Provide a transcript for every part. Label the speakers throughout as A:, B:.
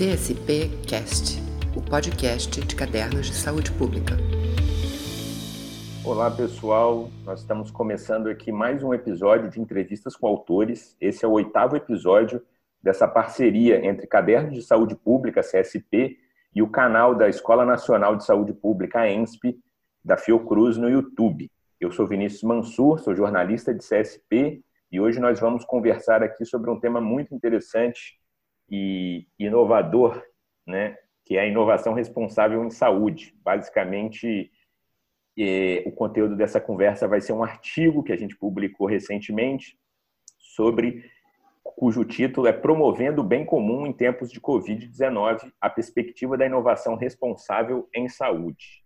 A: CSP Cast, o podcast de cadernos de saúde pública.
B: Olá, pessoal. Nós estamos começando aqui mais um episódio de entrevistas com autores. Esse é o oitavo episódio dessa parceria entre Cadernos de Saúde Pública, CSP, e o canal da Escola Nacional de Saúde Pública, a ENSP, da Fiocruz, no YouTube. Eu sou Vinícius Mansur, sou jornalista de CSP e hoje nós vamos conversar aqui sobre um tema muito interessante e inovador, né, que é a inovação responsável em saúde. Basicamente, é, o conteúdo dessa conversa vai ser um artigo que a gente publicou recentemente sobre cujo título é Promovendo o Bem Comum em Tempos de Covid-19, a perspectiva da inovação responsável em saúde.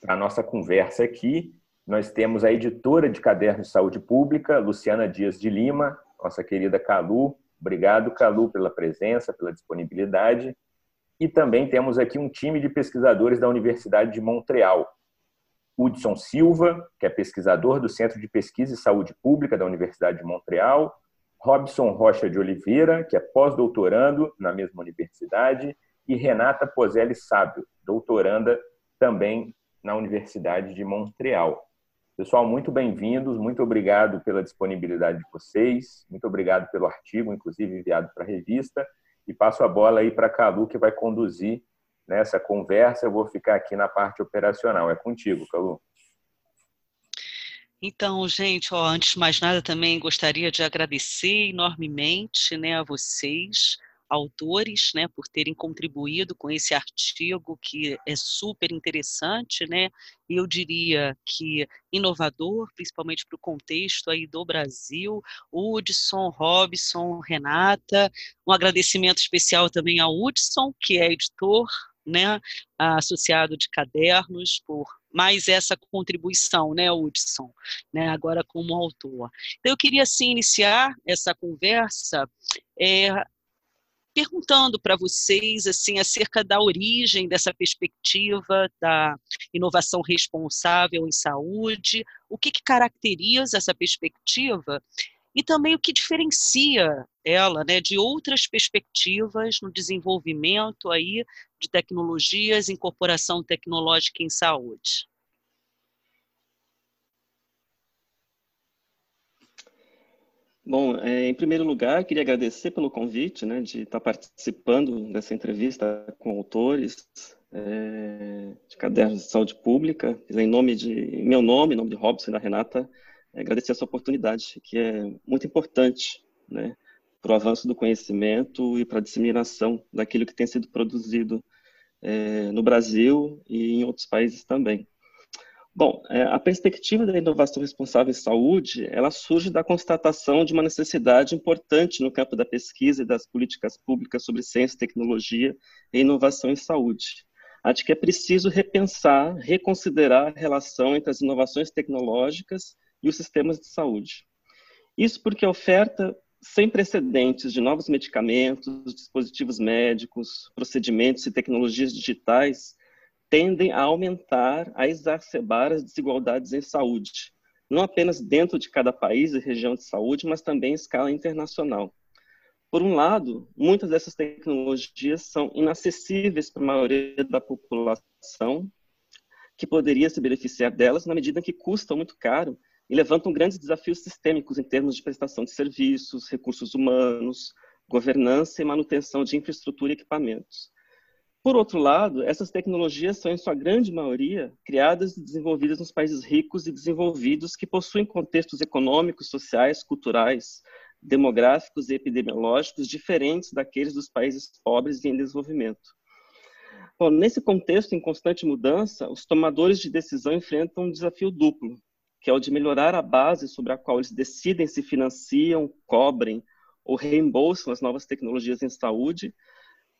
B: Para a nossa conversa aqui, nós temos a editora de Cadernos de Saúde Pública, Luciana Dias de Lima, nossa querida Calu, Obrigado, Calu, pela presença, pela disponibilidade. E também temos aqui um time de pesquisadores da Universidade de Montreal. Hudson Silva, que é pesquisador do Centro de Pesquisa e Saúde Pública da Universidade de Montreal. Robson Rocha de Oliveira, que é pós-doutorando na mesma universidade. E Renata Pozelli Sábio, doutoranda também na Universidade de Montreal. Pessoal, muito bem-vindos, muito obrigado pela disponibilidade de vocês, muito obrigado pelo artigo, inclusive enviado para a revista, e passo a bola aí para a Calu, que vai conduzir nessa conversa. Eu vou ficar aqui na parte operacional. É contigo, Calu.
C: Então, gente, ó, antes de mais nada, também gostaria de agradecer enormemente né, a vocês autores, né, por terem contribuído com esse artigo que é super interessante, né, eu diria que inovador, principalmente para o contexto aí do Brasil, Hudson, Robson, Renata, um agradecimento especial também ao Hudson, que é editor, né, associado de cadernos, por mais essa contribuição, né, Hudson, né, agora como autor. Então, eu queria, assim, iniciar essa conversa é, perguntando para vocês assim acerca da origem dessa perspectiva da inovação responsável em saúde, o que, que caracteriza essa perspectiva e também o que diferencia ela né, de outras perspectivas no desenvolvimento aí de tecnologias, incorporação tecnológica em saúde.
D: Bom, é, em primeiro lugar, queria agradecer pelo convite, né, de estar participando dessa entrevista com autores é, de cadernos de saúde pública. Em nome de meu nome, em nome de Robson e da Renata, é, agradecer essa oportunidade, que é muito importante, né, para o avanço do conhecimento e para a disseminação daquilo que tem sido produzido é, no Brasil e em outros países também. Bom, é, a perspectiva da inovação responsável em saúde, ela surge da constatação de uma necessidade importante no campo da pesquisa e das políticas públicas sobre ciência, tecnologia e inovação em saúde. A de que é preciso repensar, reconsiderar a relação entre as inovações tecnológicas e os sistemas de saúde. Isso porque a oferta sem precedentes de novos medicamentos, dispositivos médicos, procedimentos e tecnologias digitais tendem a aumentar, a exacerbar as desigualdades em saúde, não apenas dentro de cada país e região de saúde, mas também em escala internacional. Por um lado, muitas dessas tecnologias são inacessíveis para a maioria da população, que poderia se beneficiar delas na medida que custam muito caro e levantam grandes desafios sistêmicos em termos de prestação de serviços, recursos humanos, governança e manutenção de infraestrutura e equipamentos. Por outro lado, essas tecnologias são, em sua grande maioria, criadas e desenvolvidas nos países ricos e desenvolvidos que possuem contextos econômicos, sociais, culturais, demográficos e epidemiológicos diferentes daqueles dos países pobres e em desenvolvimento. Bom, nesse contexto em constante mudança, os tomadores de decisão enfrentam um desafio duplo, que é o de melhorar a base sobre a qual eles decidem se financiam, cobrem ou reembolsam as novas tecnologias em saúde,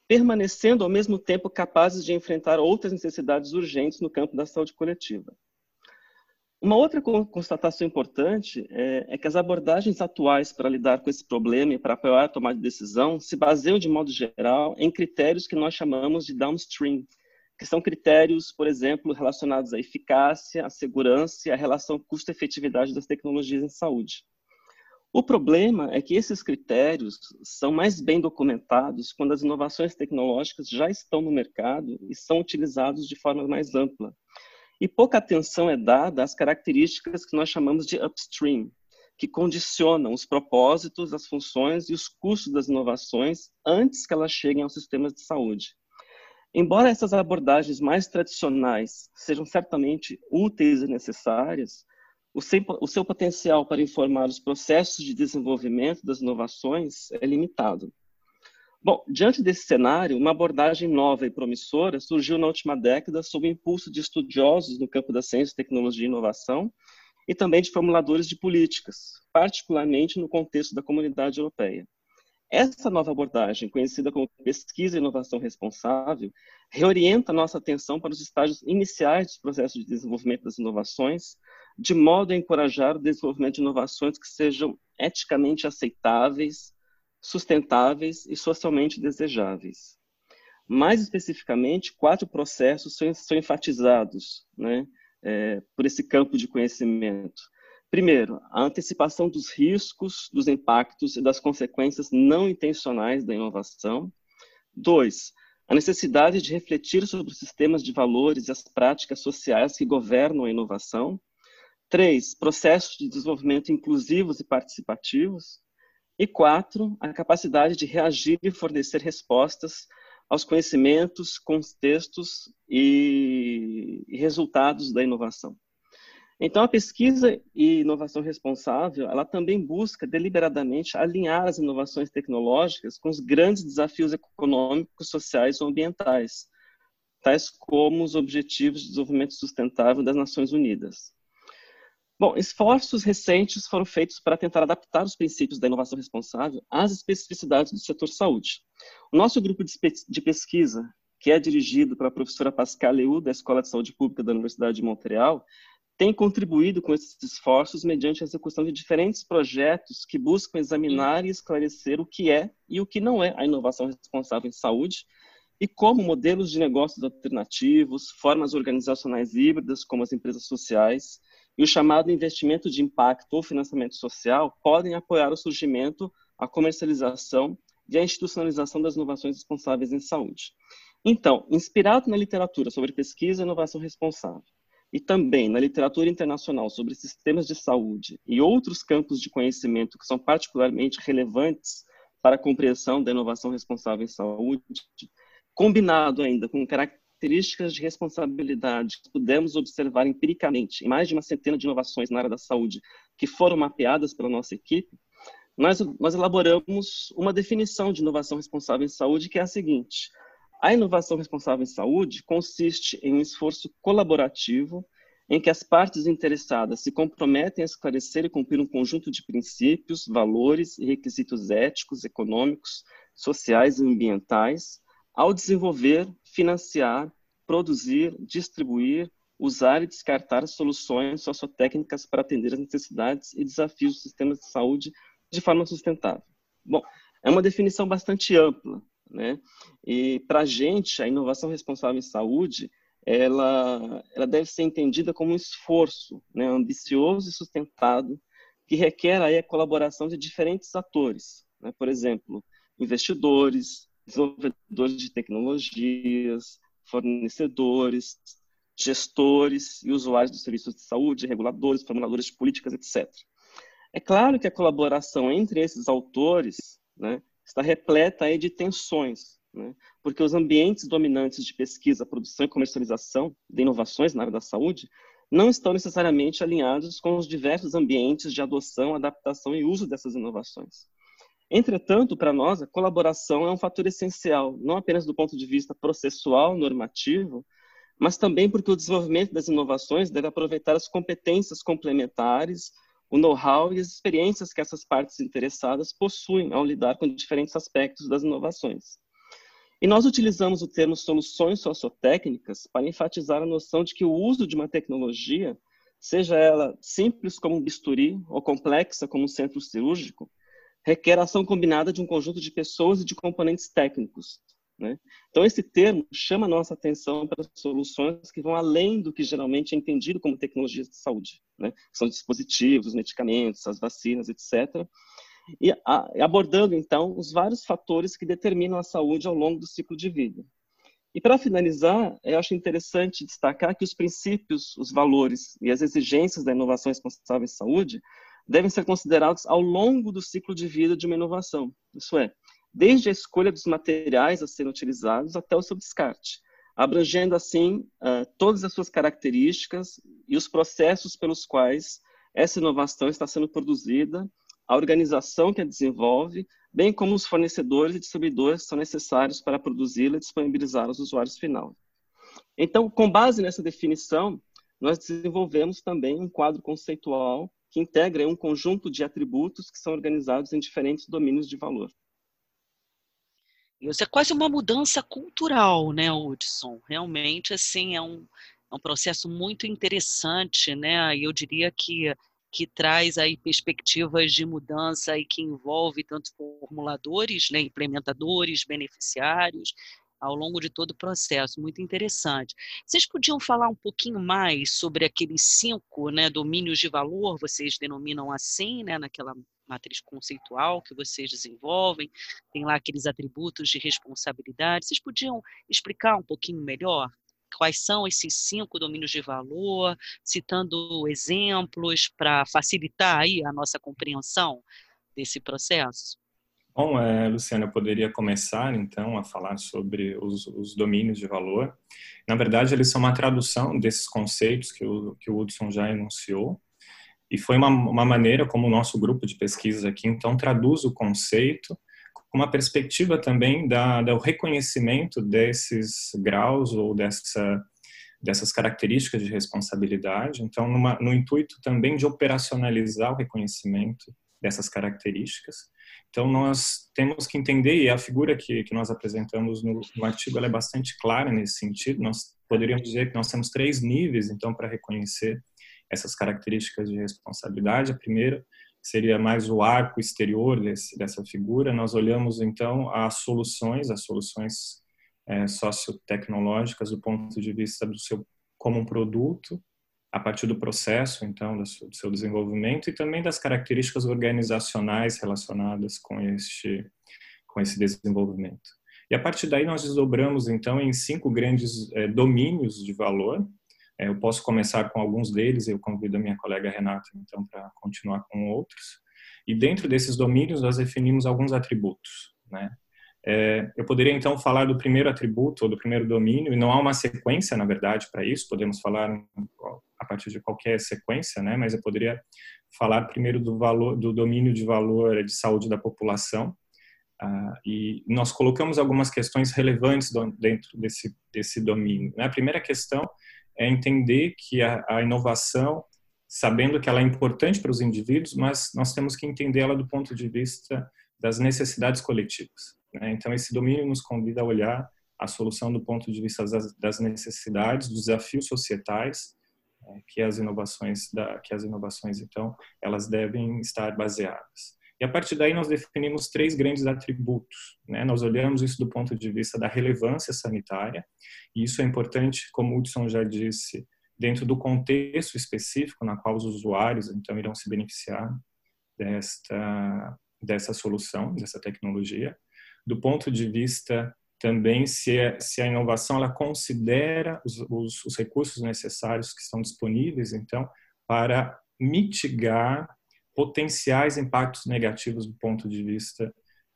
D: permanecendo ao mesmo tempo capazes de enfrentar outras necessidades urgentes no campo da saúde coletiva. Uma outra constatação importante é, é, que as abordagens atuais para lidar com esse problema e para apoiar a tomada de decisão se baseiam, de modo geral, em critérios que nós chamamos de downstream, que são critérios, por exemplo, relacionados à eficácia, à segurança e à relação custo-efetividade das tecnologias em saúde. O problema é que esses critérios são mais bem documentados quando as inovações tecnológicas já estão no mercado e são utilizados de forma mais ampla. E pouca atenção é dada às características que nós chamamos de upstream, que condicionam os propósitos, as funções e os custos das inovações antes que elas cheguem aos sistemas de saúde. Embora essas abordagens mais tradicionais sejam certamente úteis e necessárias, o seu, potencial para informar os processos de desenvolvimento das inovações é limitado. Bom, diante desse cenário, uma abordagem nova e promissora surgiu na última década sob o impulso de estudiosos no campo da ciência, tecnologia e inovação e também de formuladores de políticas, particularmente no contexto da comunidade europeia. Essa nova abordagem, conhecida como pesquisa e inovação responsável, reorienta nossa atenção para os estágios iniciais dos processos de desenvolvimento das inovações, de modo a encorajar o desenvolvimento de inovações que sejam eticamente aceitáveis, sustentáveis e socialmente desejáveis. Mais especificamente, quatro processos são, são enfatizados né, é, por esse campo de conhecimento. Primeiro, a antecipação dos riscos, dos impactos e das consequências não intencionais da inovação. Dois, a necessidade de refletir sobre os sistemas de valores e as práticas sociais que governam a inovação. Três, processos de desenvolvimento inclusivos e participativos. E quatro, a capacidade de reagir e fornecer respostas aos conhecimentos, contextos e, resultados da inovação. Então, a pesquisa e inovação responsável, ela também busca deliberadamente alinhar as inovações tecnológicas com os grandes desafios econômicos, sociais ou ambientais, tais como os Objetivos de Desenvolvimento Sustentável das Nações Unidas. Bom, esforços recentes foram feitos para tentar adaptar os princípios da inovação responsável às especificidades do setor saúde. O nosso grupo de pesquisa, que é dirigido pela professora Pascal Leu, da Escola de Saúde Pública da Universidade de Montreal, tem contribuído com esses esforços mediante a execução de diferentes projetos que buscam examinar e esclarecer o que é e o que não é a inovação responsável em saúde e como modelos de negócios alternativos, formas organizacionais híbridas, como as empresas sociais, e o chamado investimento de impacto ou financiamento social podem apoiar o surgimento, a comercialização e a institucionalização das inovações responsáveis em saúde. Então, inspirado na literatura sobre pesquisa e inovação responsável, e também na literatura internacional sobre sistemas de saúde e outros campos de conhecimento que são particularmente relevantes para a compreensão da inovação responsável em saúde, combinado ainda com características de responsabilidade que pudemos observar empiricamente em mais de uma centena de inovações na área da saúde que foram mapeadas pela nossa equipe, nós, nós elaboramos uma definição de inovação responsável em saúde que é a seguinte: a inovação responsável em saúde consiste em um esforço colaborativo em que as partes interessadas se comprometem a esclarecer e cumprir um conjunto de princípios, valores e requisitos éticos, econômicos, sociais e ambientais ao desenvolver, financiar, produzir, distribuir, usar e descartar soluções sociotécnicas para atender as necessidades e desafios dos sistemas de saúde de forma sustentável. Bom, é uma definição bastante ampla, né? E para a gente, a inovação responsável em saúde, ela, ela deve ser entendida como um esforço né, ambicioso e sustentado que requer aí a colaboração de diferentes atores, né? por exemplo, investidores, desenvolvedores de tecnologias, fornecedores, gestores e usuários dos serviços de saúde, reguladores, formuladores de políticas, etc. É claro que a colaboração entre esses autores né, está repleta aí de tensões, né, porque os ambientes dominantes de pesquisa, produção e comercialização de inovações na área da saúde não estão necessariamente alinhados com os diversos ambientes de adoção, adaptação e uso dessas inovações. Entretanto, para nós, a colaboração é um fator essencial, não apenas do ponto de vista processual, normativo, mas também porque o desenvolvimento das inovações deve aproveitar as competências complementares, o know-how e as experiências que essas partes interessadas possuem ao lidar com diferentes aspectos das inovações. E nós utilizamos o termo soluções sociotécnicas para enfatizar a noção de que o uso de uma tecnologia, seja ela simples como um bisturi ou complexa como um centro cirúrgico, requer ação combinada de um conjunto de pessoas e de componentes técnicos, Né? Então, esse termo chama a nossa atenção para soluções que vão além do que geralmente é entendido como tecnologias de saúde, né? são dispositivos, medicamentos, as vacinas, etc. E a, abordando, então, os vários fatores que determinam a saúde ao longo do ciclo de vida. E para finalizar, eu acho interessante destacar que os princípios, os valores e as exigências da inovação responsável em saúde devem ser considerados ao longo do ciclo de vida de uma inovação. Isso é, desde a escolha dos materiais a serem utilizados até o seu descarte, abrangendo assim uh, todas as suas características e os processos pelos quais essa inovação está sendo produzida, a organização que a desenvolve, bem como os fornecedores e distribuidores que são necessários para produzi-la e disponibilizar aos usuários final. Então, com base nessa definição, nós desenvolvemos também um quadro conceitual que integra um conjunto de atributos que são organizados em diferentes domínios de valor.
C: Isso é quase uma mudança cultural, né, Hudson? Realmente, assim, é um, é um processo muito interessante, né? Eu diria que que traz aí perspectivas de mudança e que envolve tanto formuladores, né, implementadores, beneficiários, ao longo de todo o processo, muito interessante. Vocês podiam falar um pouquinho mais sobre aqueles cinco né, domínios de valor, vocês denominam assim, né, naquela matriz conceitual que vocês desenvolvem, tem lá aqueles atributos de responsabilidade. Vocês podiam explicar um pouquinho melhor quais são esses cinco domínios de valor, citando exemplos para facilitar aí a nossa compreensão desse processo?
E: Bom, é, Luciana, eu poderia começar então a falar sobre os, os, domínios de valor. Na verdade, eles são uma tradução desses conceitos que o, que o Hudson já enunciou, e foi uma, uma maneira como o nosso grupo de pesquisa aqui então traduz o conceito com uma perspectiva também da, do reconhecimento desses graus ou dessa, dessas características de responsabilidade. Então, numa, no intuito também de operacionalizar o reconhecimento dessas características. Então, nós temos que entender, e a figura que, que nós apresentamos no, no artigo é bastante clara nesse sentido. Nós poderíamos dizer que nós temos três níveis, então, para reconhecer essas características de responsabilidade. A primeira seria mais o arco exterior desse, dessa figura. Nós olhamos então as soluções, as soluções é, sociotecnológicas do ponto de vista do seu como um produto, a partir do processo então do seu, desenvolvimento e também das características organizacionais relacionadas com este com esse desenvolvimento. E a partir daí nós desdobramos então em cinco grandes é, domínios de valor é, eu posso começar com alguns deles, eu convido a minha colega Renata, então, para continuar com outros. E dentro desses domínios, nós definimos alguns atributos, né? É, eu poderia, então, falar do primeiro atributo ou do primeiro domínio, e não há uma sequência, na verdade, para isso, podemos falar a partir de qualquer sequência, né? Mas eu poderia falar primeiro do valor, do domínio de valor de saúde da população, ah, e nós colocamos algumas questões relevantes dentro desse, desse domínio. Né? A primeira questão é entender que a, a inovação, sabendo que ela é importante para os indivíduos, mas nós temos que entendê-la do ponto de vista das necessidades coletivas. Né? Então, esse domínio nos convida a olhar a solução do ponto de vista das, necessidades, dos desafios societais que as inovações, da, que as inovações então elas devem estar baseadas. E a partir daí nós definimos três grandes atributos. Né? Nós olhamos isso do ponto de vista da relevância sanitária, e isso é importante, como o Hudson já disse, dentro do contexto específico na qual os usuários então irão se beneficiar desta dessa solução, dessa tecnologia. Do ponto de vista também se, é, se a inovação ela considera os, os, os recursos necessários que estão disponíveis, então, para mitigar potenciais impactos negativos do ponto de vista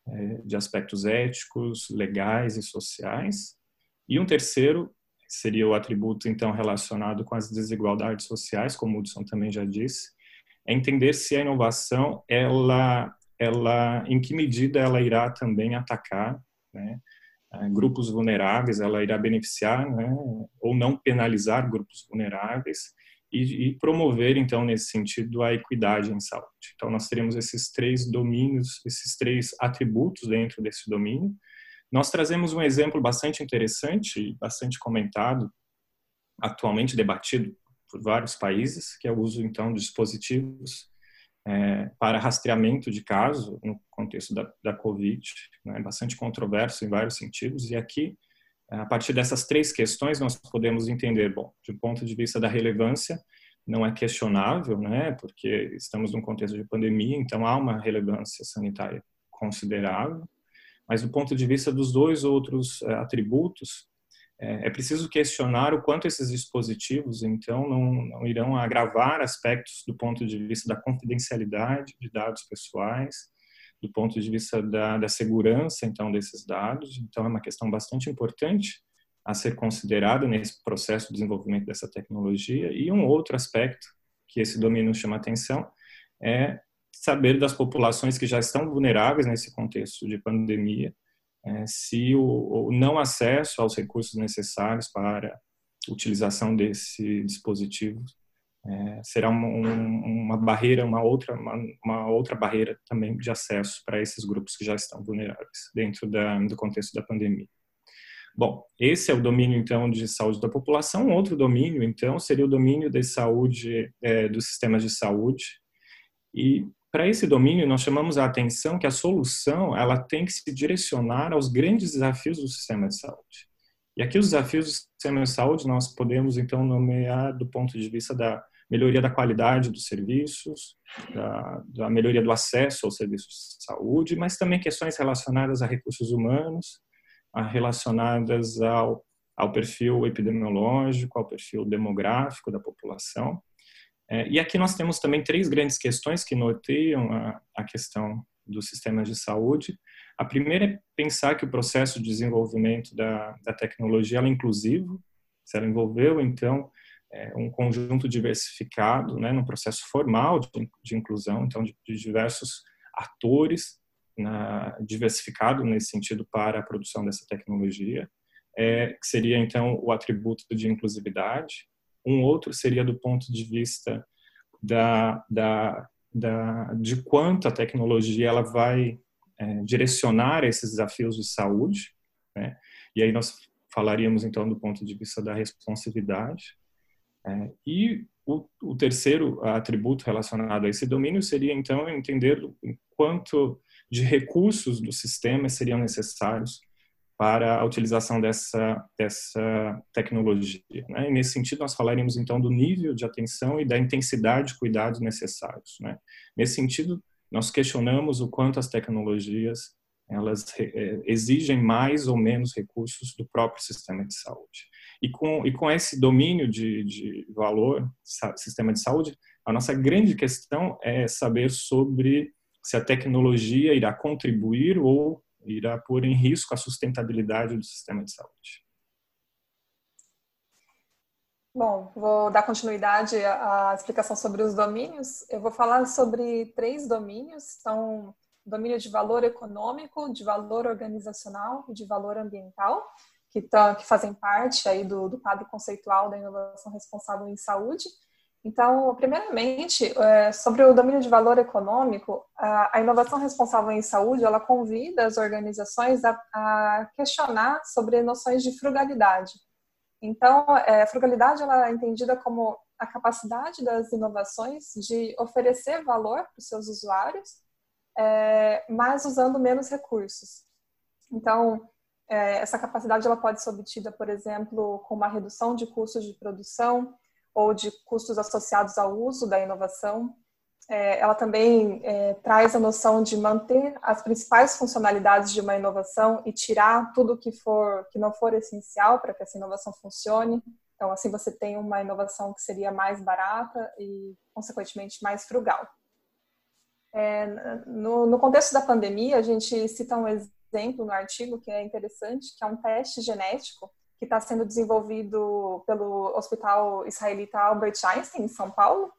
E: é, de aspectos éticos, legais e sociais. E um terceiro seria o atributo então relacionado com as desigualdades sociais, como o Hudson também já disse, é entender se a inovação ela ela em que medida ela irá também atacar né, grupos vulneráveis, ela irá beneficiar né, ou não penalizar grupos vulneráveis e, e, promover, então, nesse sentido, a equidade em saúde. Então, nós teremos esses três domínios, esses três atributos dentro desse domínio. Nós trazemos um exemplo bastante interessante, bastante comentado, atualmente debatido por vários países, que é o uso, então, de dispositivos é, para rastreamento de caso no contexto da, da Covid, né, bastante controverso em vários sentidos, e aqui, a partir dessas três questões, nós podemos entender, bom, de um ponto de vista da relevância, não é questionável, né, porque estamos num contexto de pandemia, então há uma relevância sanitária considerável, mas do ponto de vista dos dois outros é, atributos, é, é, preciso questionar o quanto esses dispositivos, então, não, não, irão agravar aspectos do ponto de vista da confidencialidade de dados pessoais, do ponto de vista da, da segurança, então, desses dados. Então, é uma questão bastante importante a ser considerada nesse processo de desenvolvimento dessa tecnologia. E um outro aspecto que esse domínio chama atenção é saber das populações que já estão vulneráveis nesse contexto de pandemia, se o, o, não acesso aos recursos necessários para utilização desse dispositivo é, será uma, um, uma, barreira, uma outra, uma, uma, outra barreira também de acesso para esses grupos que já estão vulneráveis dentro da, do contexto da pandemia. Bom, esse é o domínio então de saúde da população. Outro domínio então seria o domínio de saúde é, dos sistemas de saúde. E para esse domínio, nós chamamos a atenção que a solução ela tem que se direcionar aos grandes desafios do sistema de saúde. E aqui os desafios do sistema de saúde nós podemos então nomear do ponto de vista da melhoria da qualidade dos serviços, da, da melhoria do acesso aos serviços de saúde, mas também questões relacionadas a recursos humanos, relacionadas ao, ao perfil epidemiológico, ao perfil demográfico da população é, e aqui nós temos também três grandes questões que norteiam a, a questão dos sistemas de saúde. A primeira é pensar que o processo de desenvolvimento da, da tecnologia é inclusivo, se ela envolveu, então, é, um conjunto diversificado, né, no processo formal de, de inclusão, então, de, de diversos atores na, diversificado nesse sentido para a produção dessa tecnologia, é, que seria, então, o atributo de inclusividade. Um outro seria do ponto de vista da, da, da de quanto a tecnologia ela vai é, direcionar esses desafios de saúde, né? E aí nós falaríamos então do ponto de vista da responsividade. É, e o, o, terceiro atributo relacionado a esse domínio seria então entender quanto de recursos do sistema seriam necessários para a utilização dessa, dessa tecnologia. Né? E nesse sentido, nós falaremos então do nível de atenção e da intensidade de cuidados necessários. Né? Nesse sentido, nós questionamos o quanto as tecnologias elas é, exigem mais ou menos recursos do próprio sistema de saúde. E com, e com esse domínio de, de valor, sistema de saúde, a nossa grande questão é saber sobre se a tecnologia irá contribuir ou irá pôr em risco a sustentabilidade do sistema de saúde.
F: Bom, vou dar continuidade à explicação sobre os domínios. Eu vou falar sobre três domínios, são domínio de valor econômico, de valor organizacional e de valor ambiental, que, que fazem parte aí do, do quadro conceitual da inovação responsável em saúde. Então, primeiramente, é, sobre o domínio de valor econômico, a inovação responsável em saúde, ela convida as organizações a, questionar sobre noções de frugalidade. Então, é, a frugalidade ela é entendida como a capacidade das inovações de oferecer valor para os seus usuários, é, mas usando menos recursos. Então, essa capacidade ela pode ser obtida, por exemplo, com uma redução de custos de produção, ou de custos associados ao uso da inovação. É, ela também é, traz a noção de manter as principais funcionalidades de uma inovação e tirar tudo que for que não for essencial para que essa inovação funcione. Então, assim você tem uma inovação que seria mais barata e, consequentemente, mais frugal. É, no, no contexto da pandemia, a gente cita um exemplo no artigo que é interessante, que é um teste genético que está sendo desenvolvido pelo Hospital Israelita Albert Einstein, em São Paulo,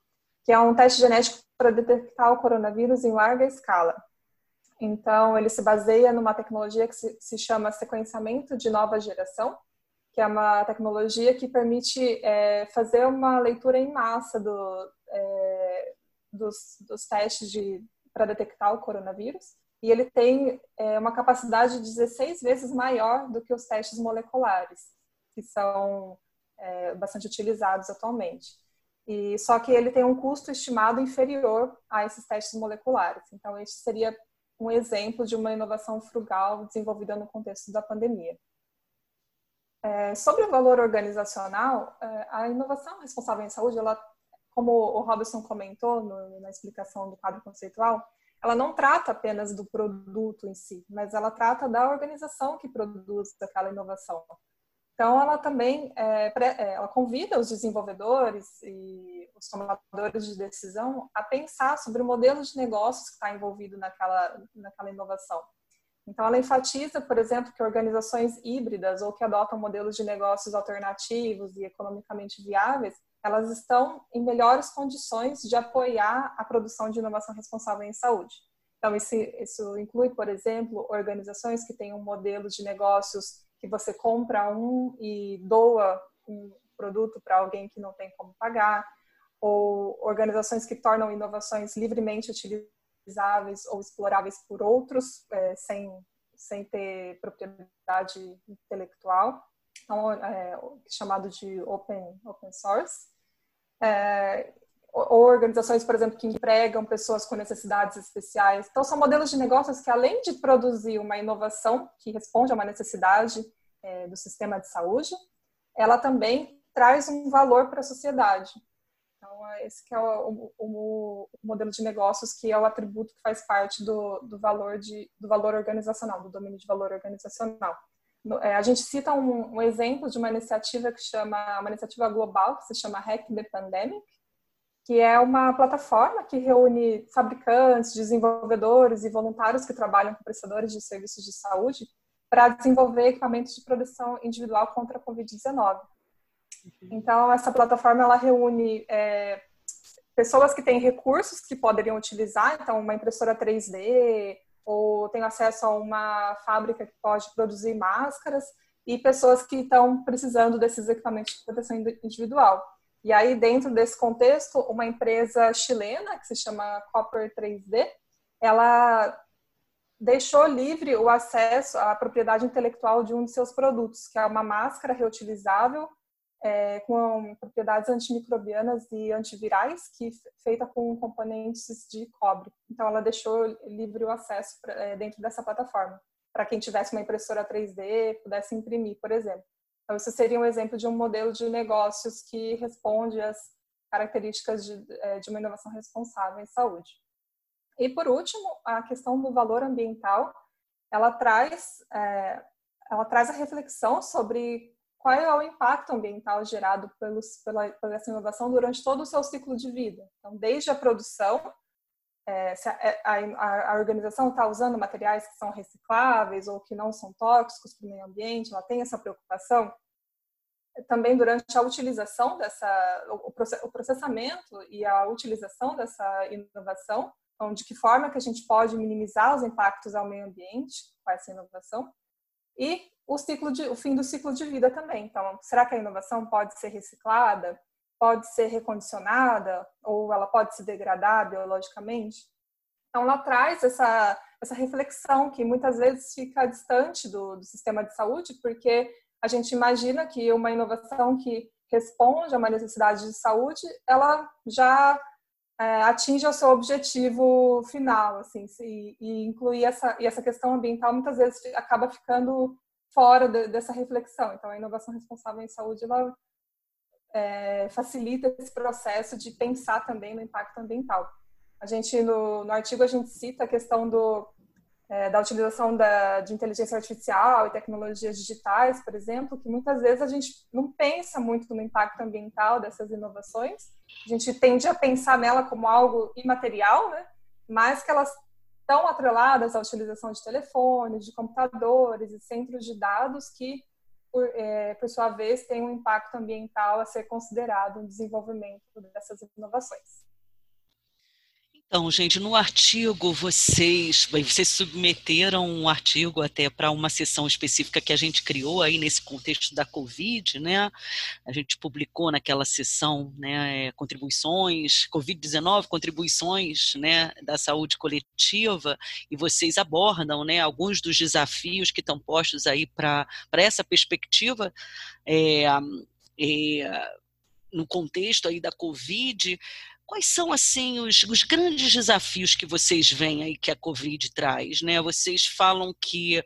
F: que é um teste genético para detectar o coronavírus em larga escala. Então, ele se baseia numa tecnologia que se, chama sequenciamento de nova geração, que é uma tecnologia que permite é, fazer uma leitura em massa do, é, dos, dos, testes para detectar o coronavírus. E ele tem é, uma capacidade 16 vezes maior do que os testes moleculares, que são é, bastante utilizados atualmente. E só que ele tem um custo estimado inferior a esses testes moleculares. Então, este seria um exemplo de uma inovação frugal desenvolvida no contexto da pandemia. É, sobre o valor organizacional, é, a inovação responsável em saúde, ela, como o Robson comentou no, na explicação do quadro conceitual, ela não trata apenas do produto em si, mas ela trata da organização que produz aquela inovação. Então, ela também é, é, ela convida os desenvolvedores e os tomadores de decisão a pensar sobre o modelo de negócios que está envolvido naquela, naquela inovação. Então, ela enfatiza, por exemplo, que organizações híbridas ou que adotam modelos de negócios alternativos e economicamente viáveis, elas estão em melhores condições de apoiar a produção de inovação responsável em saúde. Então, isso, isso inclui, por exemplo, organizações que têm um modelo de negócios que você compra um e doa um produto para alguém que não tem como pagar, ou organizações que tornam inovações livremente utilizáveis ou exploráveis por outros, é, sem, sem ter propriedade intelectual, então, é, chamado de open, open source. É, ou organizações, por exemplo, que empregam pessoas com necessidades especiais. Então, são modelos de negócios que, além de produzir uma inovação que responde a uma necessidade é, do sistema de saúde, ela também traz um valor para a sociedade. Então, é esse que é o, o, o, modelo de negócios que é o atributo que faz parte do, do, valor, de, do valor organizacional, do domínio de valor organizacional. É, a gente cita um, um, exemplo de uma iniciativa que chama, uma iniciativa global, que se chama Hack the Pandemic, que é uma plataforma que reúne fabricantes, desenvolvedores e voluntários que trabalham com prestadores de serviços de saúde para desenvolver equipamentos de proteção individual contra a Covid-19. Uhum. Então, essa plataforma ela reúne é, pessoas que têm recursos que poderiam utilizar, então, uma impressora 3D, ou tem acesso a uma fábrica que pode produzir máscaras, e pessoas que estão precisando desses equipamentos de proteção individual. E aí, dentro desse contexto, uma empresa chilena, que se chama Copper 3D, ela deixou livre o acesso à propriedade intelectual de um de seus produtos, que é uma máscara reutilizável é, com propriedades antimicrobianas e antivirais, que feita com componentes de cobre. Então, ela deixou livre o acesso pra, é, dentro dessa plataforma, para quem tivesse uma impressora 3D, pudesse imprimir, por exemplo. Então, isso seria um exemplo de um modelo de negócios que responde às características de, é, de uma inovação responsável em saúde. E, por último, a questão do valor ambiental, ela traz, é, ela traz a reflexão sobre qual é o impacto ambiental gerado pelos, pela, pela essa inovação durante todo o seu ciclo de vida. Então, desde a produção, é, se a, é, a, a organização está usando materiais que são recicláveis ou que não são tóxicos para o meio ambiente, ela tem essa preocupação. Também durante a utilização dessa, o processamento e a utilização dessa inovação, então, de que forma que a gente pode minimizar os impactos ao meio ambiente com essa inovação e o ciclo de, o fim do ciclo de vida também. Então, será que a inovação pode ser reciclada, pode ser recondicionada ou ela pode se degradar biologicamente? Então, ela traz essa essa reflexão que muitas vezes fica distante do, do sistema de saúde, porque a gente imagina que uma inovação que responde a uma necessidade de saúde, ela já é, atinja o seu objetivo final, assim, e, e incluir essa, e essa questão ambiental muitas vezes acaba ficando fora de, dessa reflexão. Então, a inovação responsável em saúde, ela é, facilita esse processo de pensar também no impacto ambiental. A gente, no, no artigo, a gente cita a questão do, é, da utilização da, de inteligência artificial e tecnologias digitais, por exemplo, que muitas vezes a gente não pensa muito no impacto ambiental dessas inovações. A gente tende a pensar nela como algo imaterial, né? mas que elas estão atreladas à utilização de telefones, de computadores e centros de dados que, por, é, por sua vez, têm um impacto ambiental a ser considerado no desenvolvimento dessas inovações.
C: Então, gente, no artigo vocês, vocês submeteram um artigo até para uma sessão específica que a gente criou aí nesse contexto da Covid, né? A gente publicou naquela sessão, né, contribuições, Covid-19, contribuições, né, da saúde coletiva, e vocês abordam, né, alguns dos desafios que estão postos aí para essa perspectiva. É, é, no contexto aí da Covid, quais são assim os, os, grandes desafios que vocês veem aí que a Covid traz, né? Vocês falam que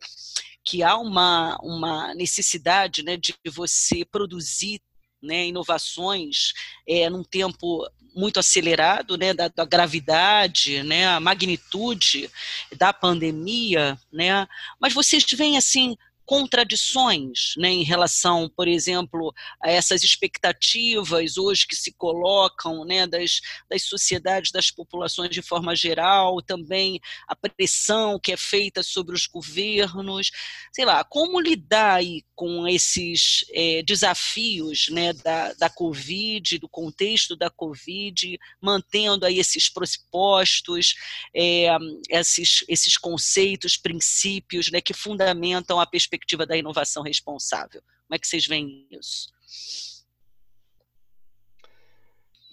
C: que há uma, uma necessidade né, de você produzir né, inovações é, num tempo muito acelerado, né, da, da, gravidade, né, a magnitude da pandemia, né, mas vocês veem assim contradições né, em relação, por exemplo, a essas expectativas hoje que se colocam né, das, das sociedades, das populações de forma geral, também a pressão que é feita sobre os governos, sei lá, como lidar aí com esses é, desafios né, da, da Covid, do contexto da Covid, mantendo aí esses pressupostos, é, esses, esses conceitos, princípios né, que fundamentam a perspectiva perspectiva da inovação responsável. Como é que vocês veem isso?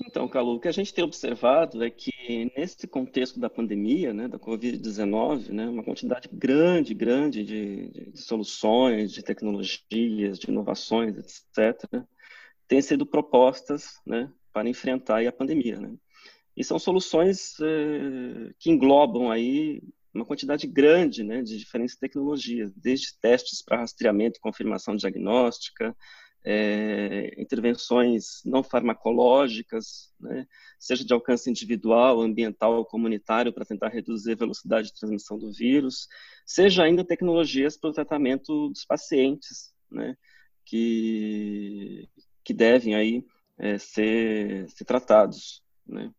D: Então, Calu, o que a gente tem observado é que nesse contexto da pandemia, né, da Covid-19, né, uma quantidade grande, grande de, de, soluções, de tecnologias, de inovações, etc., têm sido propostas né, para enfrentar a pandemia. Né? E são soluções eh, que englobam aí uma quantidade grande né, de diferentes tecnologias, desde testes para rastreamento e confirmação diagnóstica, é, intervenções não farmacológicas, né, seja de alcance individual, ambiental ou comunitário, para tentar reduzir a velocidade de transmissão do vírus, seja ainda tecnologias para o tratamento dos pacientes, né, que, que devem aí é, ser, ser tratados. Né.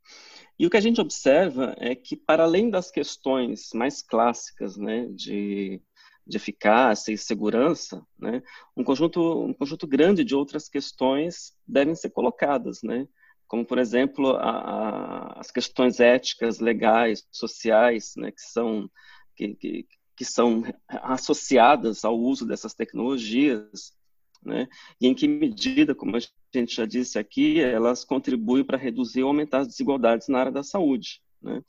D: E o que a gente observa é que, para além das questões mais clássicas né, de, de eficácia e segurança, né, um, conjunto, um conjunto grande de outras questões devem ser colocadas, né, como, por exemplo, a, a, as questões éticas, legais, sociais, né, que, são, que, que, que são associadas ao uso dessas tecnologias, né? E em que medida, como a gente já disse aqui, elas contribuem para reduzir ou aumentar as desigualdades na área da saúde. Né?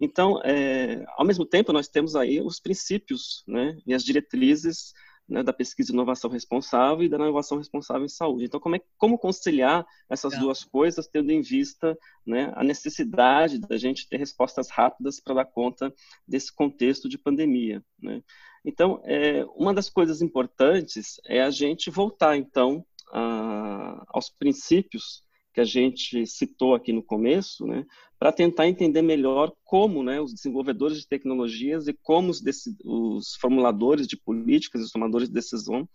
D: Então, é, ao mesmo tempo, nós temos aí os princípios né, e as diretrizes né, da pesquisa e inovação responsável e da inovação responsável em saúde. Então, como, é, como conciliar essas duas coisas, tendo em vista né, a necessidade da gente ter respostas rápidas para dar conta desse contexto de pandemia. Né? Então, é, uma das coisas importantes é a gente voltar, então, aos princípios que a gente citou aqui no começo, né, para tentar entender melhor como né, os desenvolvedores de tecnologias e como os, os formuladores de políticas e os tomadores de decisão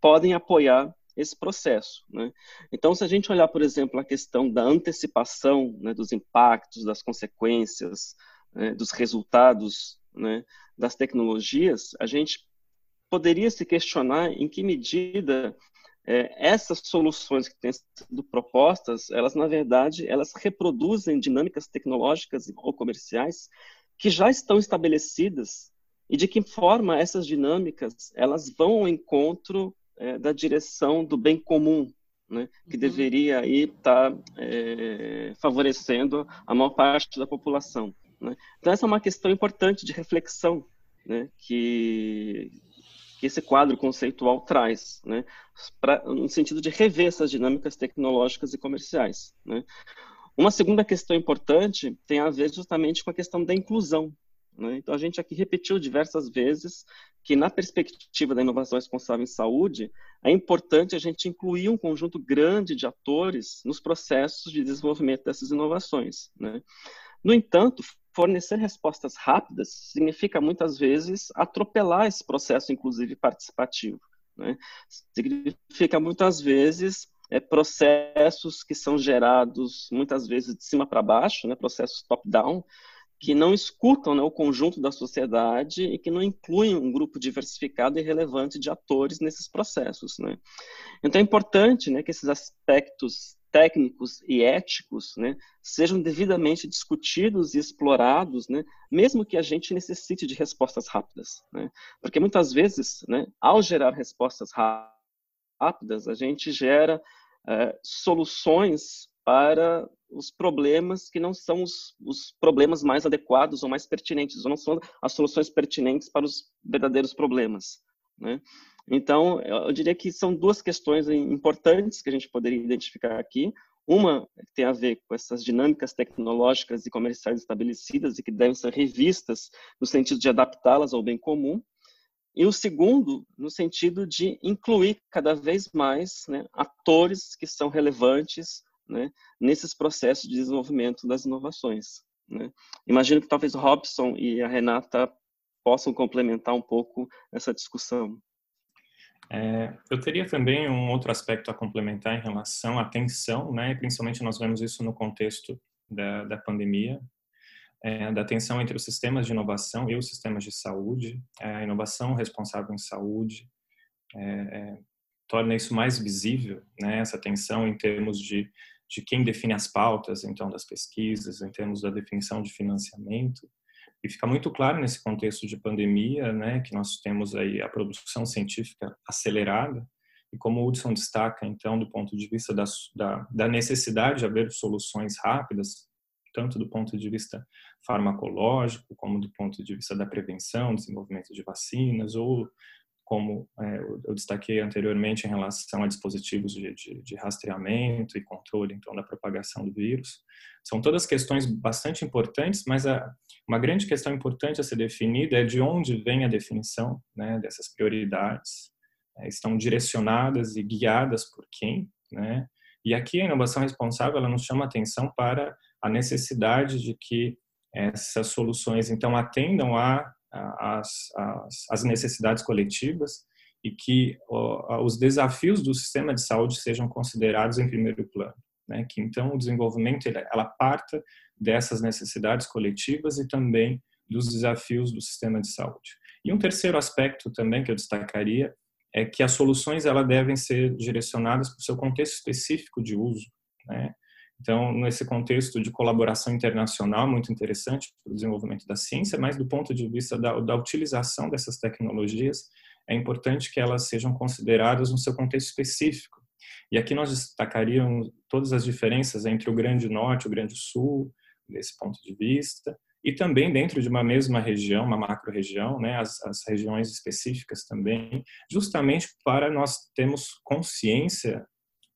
D: podem apoiar esse processo. Né? Então, se a gente olhar, por exemplo, a questão da antecipação né, dos impactos, das consequências, né, dos resultados né, das tecnologias, a gente poderia se questionar em que medida é, essas soluções que têm sido propostas, elas na verdade elas reproduzem dinâmicas tecnológicas ou comerciais que já estão estabelecidas e de que forma essas dinâmicas elas vão ao encontro é, da direção do bem comum, né, que uhum. deveria aí estar tá, é, favorecendo a maior parte da população. Né? Então, essa é uma questão importante de reflexão né, que, que esse quadro conceitual traz, né, pra, no sentido de rever essas dinâmicas tecnológicas e comerciais. Né? Uma segunda questão importante tem a ver justamente com a questão da inclusão. Né? Então, a gente aqui repetiu diversas vezes que, na perspectiva da inovação responsável em saúde, é importante a gente incluir um conjunto grande de atores nos processos de desenvolvimento dessas inovações. Né? No entanto, fornecer respostas rápidas significa muitas vezes atropelar esse processo, inclusive participativo. Né? Significa muitas vezes é, processos que são gerados muitas vezes de cima para baixo, né? processos top-down, que não escutam né, o conjunto da sociedade e que não incluem um grupo diversificado e relevante de atores nesses processos. Né? Então é importante né, que esses aspectos técnicos e éticos né, sejam devidamente discutidos e explorados, né, mesmo que a gente necessite de respostas rápidas. Né? Porque muitas vezes, né, ao gerar respostas rápidas, a gente gera é, soluções para os problemas que não são os, os, problemas mais adequados ou mais pertinentes, ou não são as soluções pertinentes para os verdadeiros problemas. Então, eu diria que são duas questões importantes que a gente poderia identificar aqui. Uma tem a ver com essas dinâmicas tecnológicas e comerciais estabelecidas e que devem ser revistas no sentido de adaptá-las ao bem comum. E o segundo, no sentido de incluir cada vez mais né, atores que são relevantes né, nesses processos de desenvolvimento das inovações. Né. Imagino que talvez o Robson e a Renata possam complementar um pouco essa discussão.
E: É, eu teria também um outro aspecto a complementar em relação à tensão, né? Principalmente nós vemos isso no contexto da, da pandemia, é, da tensão entre os sistemas de inovação e os sistemas de saúde, é, a inovação responsável em saúde é, é, torna isso mais visível, né? Essa tensão em termos de de quem define as pautas, então, das pesquisas, em termos da definição de financiamento. E fica muito claro nesse contexto de pandemia, né, que nós temos aí a produção científica acelerada, e como o Hudson destaca, então, do ponto de vista da, da, da necessidade de haver soluções rápidas, tanto do ponto de vista farmacológico, como do ponto de vista da prevenção, desenvolvimento de vacinas, ou como é, eu destaquei anteriormente em relação a dispositivos de, de, de, rastreamento e controle então da propagação do vírus. São todas questões bastante importantes mas a, uma grande questão importante a ser definida é de onde vem a definição né, dessas prioridades é, estão direcionadas e guiadas por quem né e aqui a inovação responsável ela nos chama atenção para a necessidade de que essas soluções então atendam a necessidades coletivas e que os desafios do sistema de saúde sejam considerados em primeiro plano. Né? Que então o desenvolvimento ela parta dessas necessidades coletivas e também dos desafios do sistema de saúde. E um terceiro aspecto também que eu destacaria é que as soluções ela devem ser direcionadas para o seu contexto específico de uso. Né? Então, nesse contexto de colaboração internacional, muito interessante para o desenvolvimento da ciência, mas do ponto de vista da, da utilização dessas tecnologias, é importante que elas sejam consideradas no seu contexto específico. E aqui nós destacaríamos todas as diferenças entre o Grande Norte o Grande Sul, desse ponto de vista, e também dentro de uma mesma região, uma macro-região, né, as, as regiões específicas também, justamente para nós termos consciência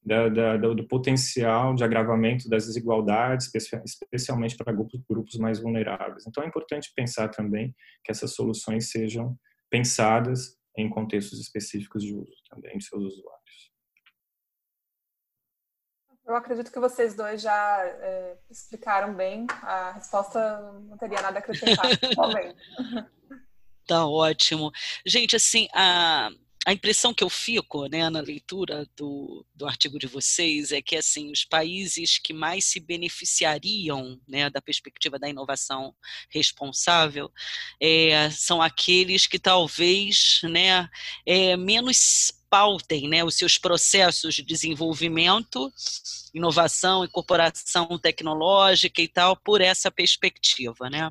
E: da, da, do potencial de agravamento das desigualdades, especialmente para grupos, grupos mais vulneráveis. Então, é importante pensar também que essas soluções sejam pensadas em contextos específicos de uso também de seus usuários.
F: Eu acredito que vocês dois já é, explicaram bem. A resposta não teria nada a acrescentar.
C: Tá ótimo. Gente, assim, a, a impressão que eu fico né, na leitura do, do artigo de vocês é que assim os países que mais se beneficiariam né, da perspectiva da inovação responsável é, são aqueles que talvez né, é, menos pautem né, os seus processos de desenvolvimento, inovação, incorporação tecnológica e tal, por essa perspectiva. Né?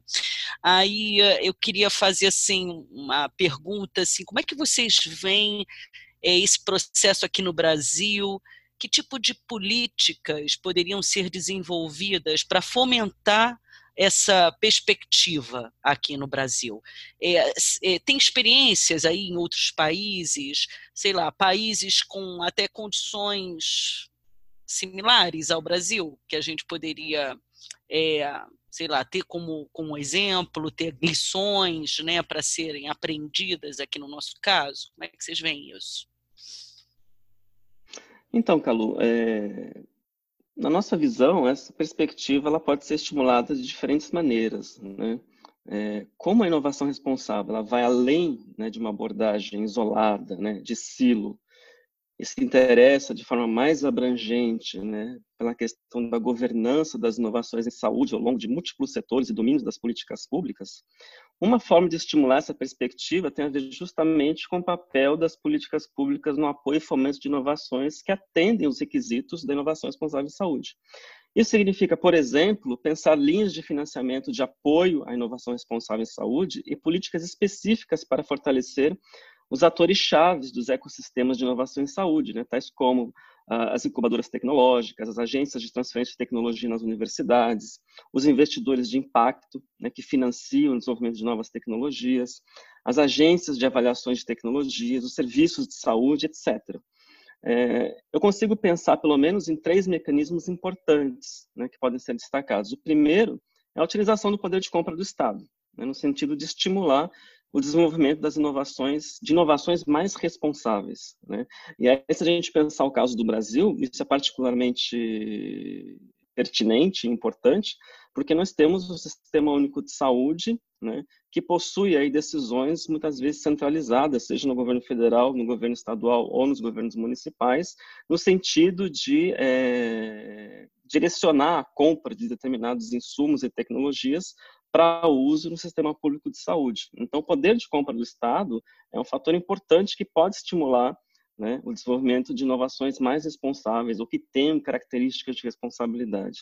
C: Aí eh, eu queria fazer assim, uma pergunta, assim, como é que vocês veem é, esse processo aqui no Brasil? Que tipo de políticas poderiam ser desenvolvidas para fomentar essa perspectiva aqui no Brasil? É, é, tem experiências aí em outros países, sei lá, países com até condições similares ao Brasil, que a gente poderia, é, sei lá, ter como, como exemplo, ter lições né, para serem aprendidas aqui no nosso caso? Como é que vocês veem isso?
D: Então, Calu, é, na nossa visão, essa perspectiva ela pode ser estimulada de diferentes maneiras. Né? É, como a inovação responsável ela vai além né, de uma abordagem isolada, né, de silo, e se interessa de forma mais abrangente né, pela questão da governança das inovações em saúde ao longo de múltiplos setores e domínios das políticas públicas, uma forma de estimular essa perspectiva tem a ver justamente com o papel das políticas públicas no apoio e fomento de inovações que atendem os requisitos da inovação responsável em saúde. Isso significa, por exemplo, pensar linhas de financiamento de apoio à inovação responsável em saúde e políticas específicas para fortalecer os atores chaves dos ecossistemas de inovação em saúde, né, tais como as incubadoras tecnológicas, as agências de transferência de tecnologia nas universidades, os investidores de impacto, né, que financiam o desenvolvimento de novas tecnologias, as agências de avaliações de tecnologias, os serviços de saúde, etc. é, eu consigo pensar pelo menos em três mecanismos importantes né, que podem ser destacados. O primeiro é a utilização do poder de compra do Estado, né, no sentido de estimular o desenvolvimento das inovações, de inovações mais responsáveis. Né? E aí, se a gente pensar o caso do Brasil, isso é particularmente pertinente e importante, porque nós temos o Sistema Único de Saúde, né, que possui aí decisões muitas vezes centralizadas, seja no governo federal, no governo estadual ou nos governos municipais, no sentido de é, direcionar a compra de determinados insumos e tecnologias para uso no sistema público de saúde. Então, o poder de compra do Estado é um fator importante que pode estimular né, o desenvolvimento de inovações mais responsáveis ou que tenham características de responsabilidade.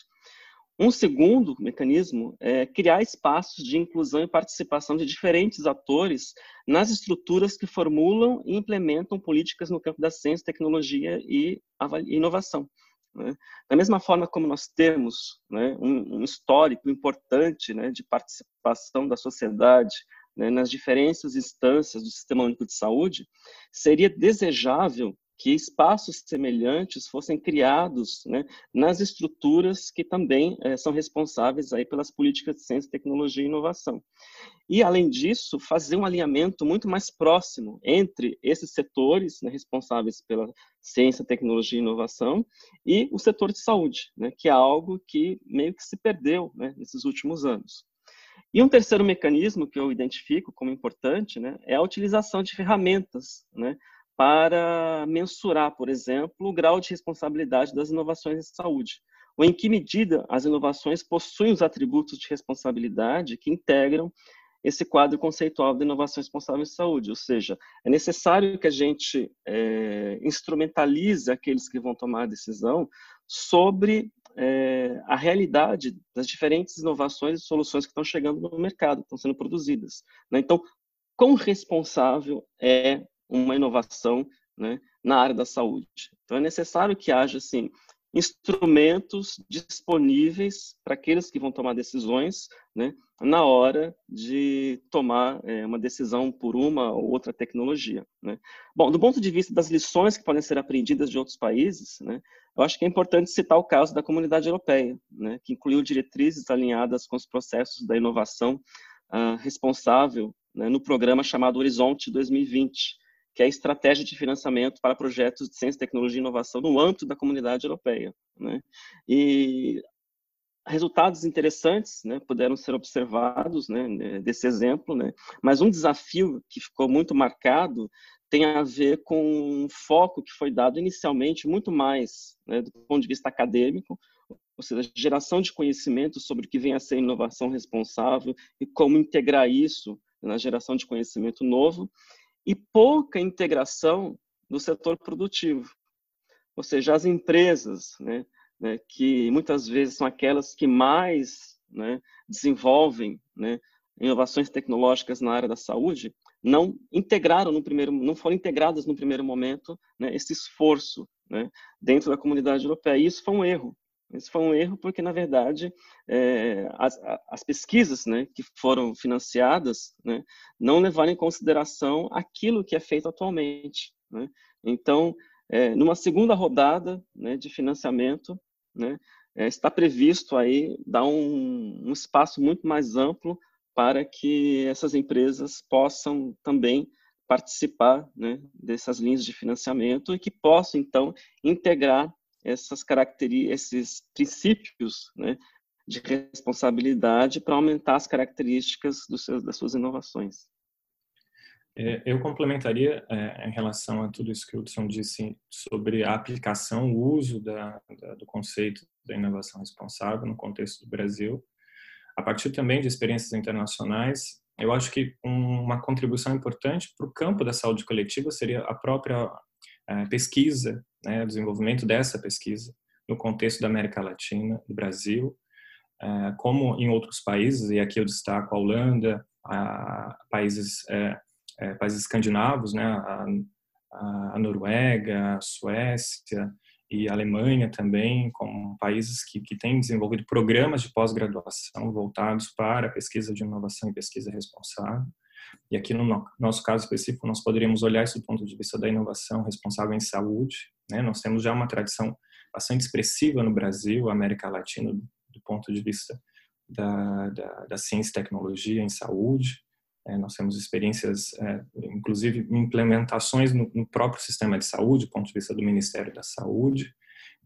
D: Um segundo mecanismo é criar espaços de inclusão e participação de diferentes atores nas estruturas que formulam e implementam políticas no campo da ciência, tecnologia e inovação. Né? Da mesma forma como nós temos né, um, um, histórico importante né, de participação da sociedade né, nas diferentes instâncias do Sistema Único de Saúde, seria desejável que espaços semelhantes fossem criados né, nas estruturas que também é, são responsáveis aí pelas políticas de ciência, tecnologia e inovação. E, além disso, fazer um alinhamento muito mais próximo entre esses setores né, responsáveis pela ciência, tecnologia e inovação e o setor de saúde, né, que é algo que meio que se perdeu né, nesses últimos anos. E um terceiro mecanismo que eu identifico como importante né, é a utilização de ferramentas né, para mensurar, por exemplo, o grau de responsabilidade das inovações em saúde, ou em que medida as inovações possuem os atributos de responsabilidade que integram esse quadro conceitual de inovação responsável em saúde, ou seja, é necessário que a gente é, instrumentalize aqueles que vão tomar a decisão sobre é, a realidade das diferentes inovações e soluções que estão chegando no mercado, estão sendo produzidas. Né? Então, quão responsável é uma inovação né, na área da saúde. Então, é necessário que haja, assim, instrumentos disponíveis para aqueles que vão tomar decisões né, na hora de tomar é, uma decisão por uma ou outra tecnologia. Né. Bom, do ponto de vista das lições que podem ser aprendidas de outros países, né, eu acho que é importante citar o caso da Comunidade Europeia, né, que incluiu diretrizes alinhadas com os processos da inovação uh, responsável né, no programa chamado Horizonte 2020, que é a estratégia de financiamento para projetos de ciência, tecnologia e inovação no âmbito da comunidade europeia. Né? E resultados interessantes né, puderam ser observados né, desse exemplo, né? mas um desafio que ficou muito marcado tem a ver com um foco que foi dado inicialmente muito mais né, do ponto de vista acadêmico, ou seja, geração de conhecimento sobre o que vem a ser inovação responsável e como integrar isso na geração de conhecimento novo, e pouca integração do setor produtivo. Ou seja, as empresas, né, né, que muitas vezes são aquelas que mais né, desenvolvem né, inovações tecnológicas na área da saúde, não integraram no primeiro, não foram integradas no primeiro momento né, esse esforço né, dentro da comunidade europeia. E isso foi um erro, isso foi um erro porque, na verdade, é, as, as, pesquisas né, que foram financiadas né, não levaram em consideração aquilo que é feito atualmente. Né? Então, é, numa segunda rodada né, de financiamento, né, é, está previsto aí dar um, um espaço muito mais amplo para que essas empresas possam também participar né, dessas linhas de financiamento e que possam, então, integrar essas características, esses princípios né, de responsabilidade para aumentar as características seus, das suas inovações.
E: É, eu complementaria é, em relação a tudo isso que o Hudson disse sobre a aplicação, o uso da, da, do conceito da inovação responsável no contexto do Brasil. A partir também de experiências internacionais, eu acho que uma contribuição importante para o campo da saúde coletiva seria a própria pesquisa, né, desenvolvimento dessa pesquisa no contexto da América Latina, do Brasil, é, como em outros países, e aqui eu destaco a Holanda, a, países, é, países escandinavos, né, a, a Noruega, a Suécia e a Alemanha também, como países que, que têm desenvolvido programas de pós-graduação voltados para pesquisa de inovação e pesquisa responsável. E aqui no nosso caso específico, nós poderíamos olhar isso do ponto de vista da inovação responsável em saúde. Né? Nós temos já uma tradição bastante expressiva no Brasil, América Latina, do ponto de vista da, da, da ciência e tecnologia em saúde. É, nós temos experiências, é, inclusive implementações no, no, próprio sistema de saúde, do ponto de vista do Ministério da Saúde.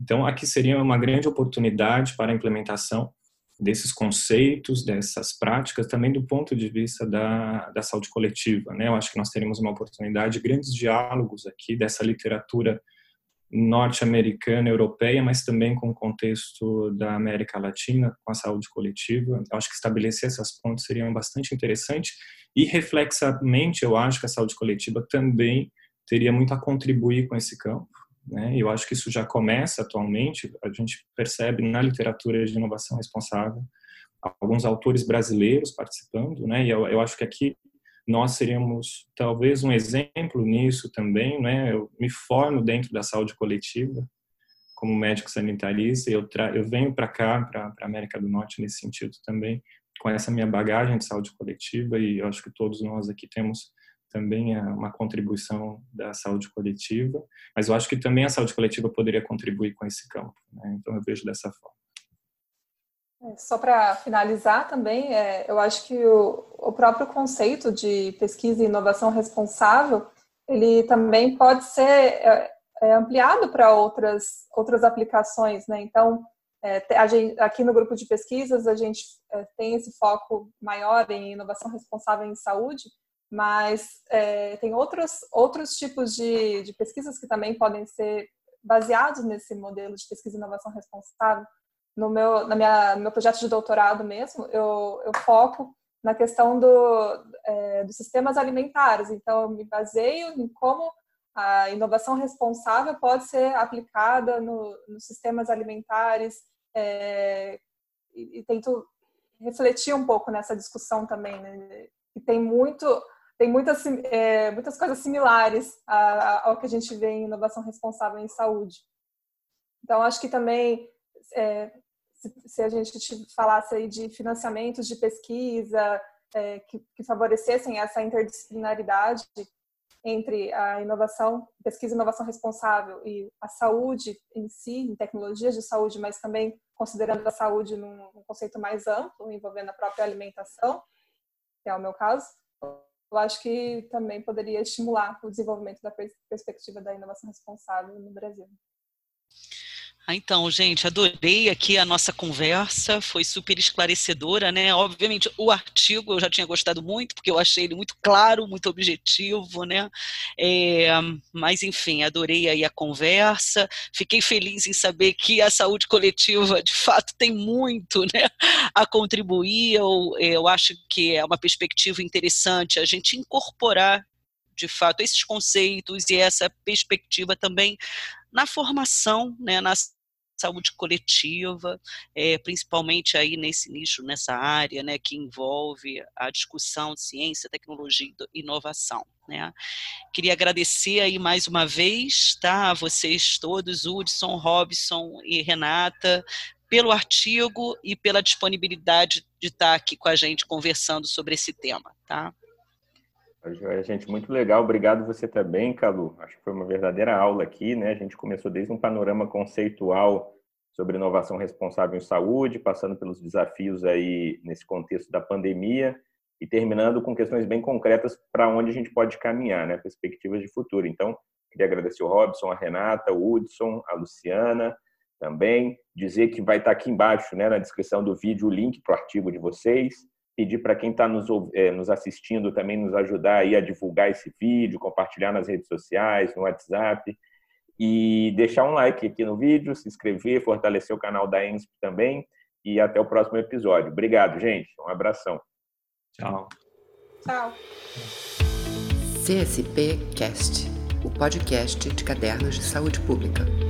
E: Então, aqui seria uma grande oportunidade para a implementação desses conceitos, dessas práticas, também do ponto de vista da, da saúde coletiva. Né? Eu acho que nós teremos uma oportunidade, grandes diálogos aqui dessa literatura norte-americana, europeia, mas também com o contexto da América Latina, com a saúde coletiva. Eu acho que estabelecer essas pontes seria bastante interessante e, reflexamente, eu acho que a saúde coletiva também teria muito a contribuir com esse campo. Né? Eu acho que isso já começa atualmente, a gente percebe na literatura de inovação responsável alguns autores brasileiros participando, né? E eu, eu acho que aqui nós seríamos talvez um exemplo nisso também, né? Eu me formo dentro da saúde coletiva como médico sanitarista e eu, eu venho para cá, para a América do Norte nesse sentido também, com essa minha bagagem de saúde coletiva e eu acho que todos nós aqui temos também é uma contribuição da saúde coletiva, mas eu acho que também a saúde coletiva poderia contribuir com esse campo, né? então eu vejo dessa forma.
F: É, só para finalizar também, é, eu acho que o, o, próprio conceito de pesquisa e inovação responsável, ele também pode ser é, é ampliado para outras, outras aplicações, né? Então, é, gente, aqui no grupo de pesquisas, a gente é, tem esse foco maior em inovação responsável em saúde, mas é, tem outros, outros tipos de, de pesquisas que também podem ser baseados nesse modelo de pesquisa e inovação responsável. No meu, na minha, no meu projeto de doutorado mesmo, eu, eu foco na questão do, é, dos sistemas alimentares. Então, eu me baseio em como a inovação responsável pode ser aplicada no, nos sistemas alimentares é, e, e, tento refletir um pouco nessa discussão também, né? que tem muito tem muitas, é, muitas coisas similares ao que a gente vê em inovação responsável em saúde. Então, acho que também, é, se, se, a gente falasse aí de financiamentos de pesquisa é, que, que, favorecessem essa interdisciplinaridade entre a inovação, pesquisa e inovação responsável e a saúde em si, em tecnologias de saúde, mas também considerando a saúde num, num conceito mais amplo, envolvendo a própria alimentação, que é o meu caso, eu acho que também poderia estimular o desenvolvimento da perspectiva da inovação responsável no Brasil.
C: Ah, então, gente, adorei aqui a nossa conversa, foi super esclarecedora, né? Obviamente, o artigo eu já tinha gostado muito, porque eu achei ele muito claro, muito objetivo, né? É, mas, enfim, adorei aí a conversa, fiquei feliz em saber que a saúde coletiva, de fato, tem muito né, a contribuir. Eu, eu acho que é uma perspectiva interessante a gente incorporar de fato esses conceitos e essa perspectiva também na formação, né, nas saúde coletiva, é, principalmente aí nesse nicho, nessa área, né, que envolve a discussão de ciência, tecnologia e inovação, né. Queria agradecer aí mais uma vez, tá, a vocês todos, Hudson, Robson e Renata, pelo artigo e pela disponibilidade de estar aqui com a gente conversando sobre esse tema, tá?
B: Gente, muito legal. Obrigado você também, Calu. Acho que foi uma verdadeira aula aqui, né? A gente começou desde um panorama conceitual sobre inovação responsável em saúde, passando pelos desafios aí nesse contexto da pandemia e terminando com questões bem concretas para onde a gente pode caminhar, né? Perspectivas de futuro. Então, queria agradecer o Robson, a Renata, o Hudson, a Luciana também. Dizer que vai estar aqui embaixo, né, na descrição do vídeo, o link para o artigo de vocês pedir para quem está nos, é, nos, assistindo também nos ajudar aí a divulgar esse vídeo, compartilhar nas redes sociais, no WhatsApp e deixar um like aqui no vídeo, se inscrever, fortalecer o canal da ENSP também e até o próximo episódio. Obrigado, gente. Um abração.
E: Tchau.
F: Tchau.
A: CSP Cast, o podcast de cadernos de saúde pública.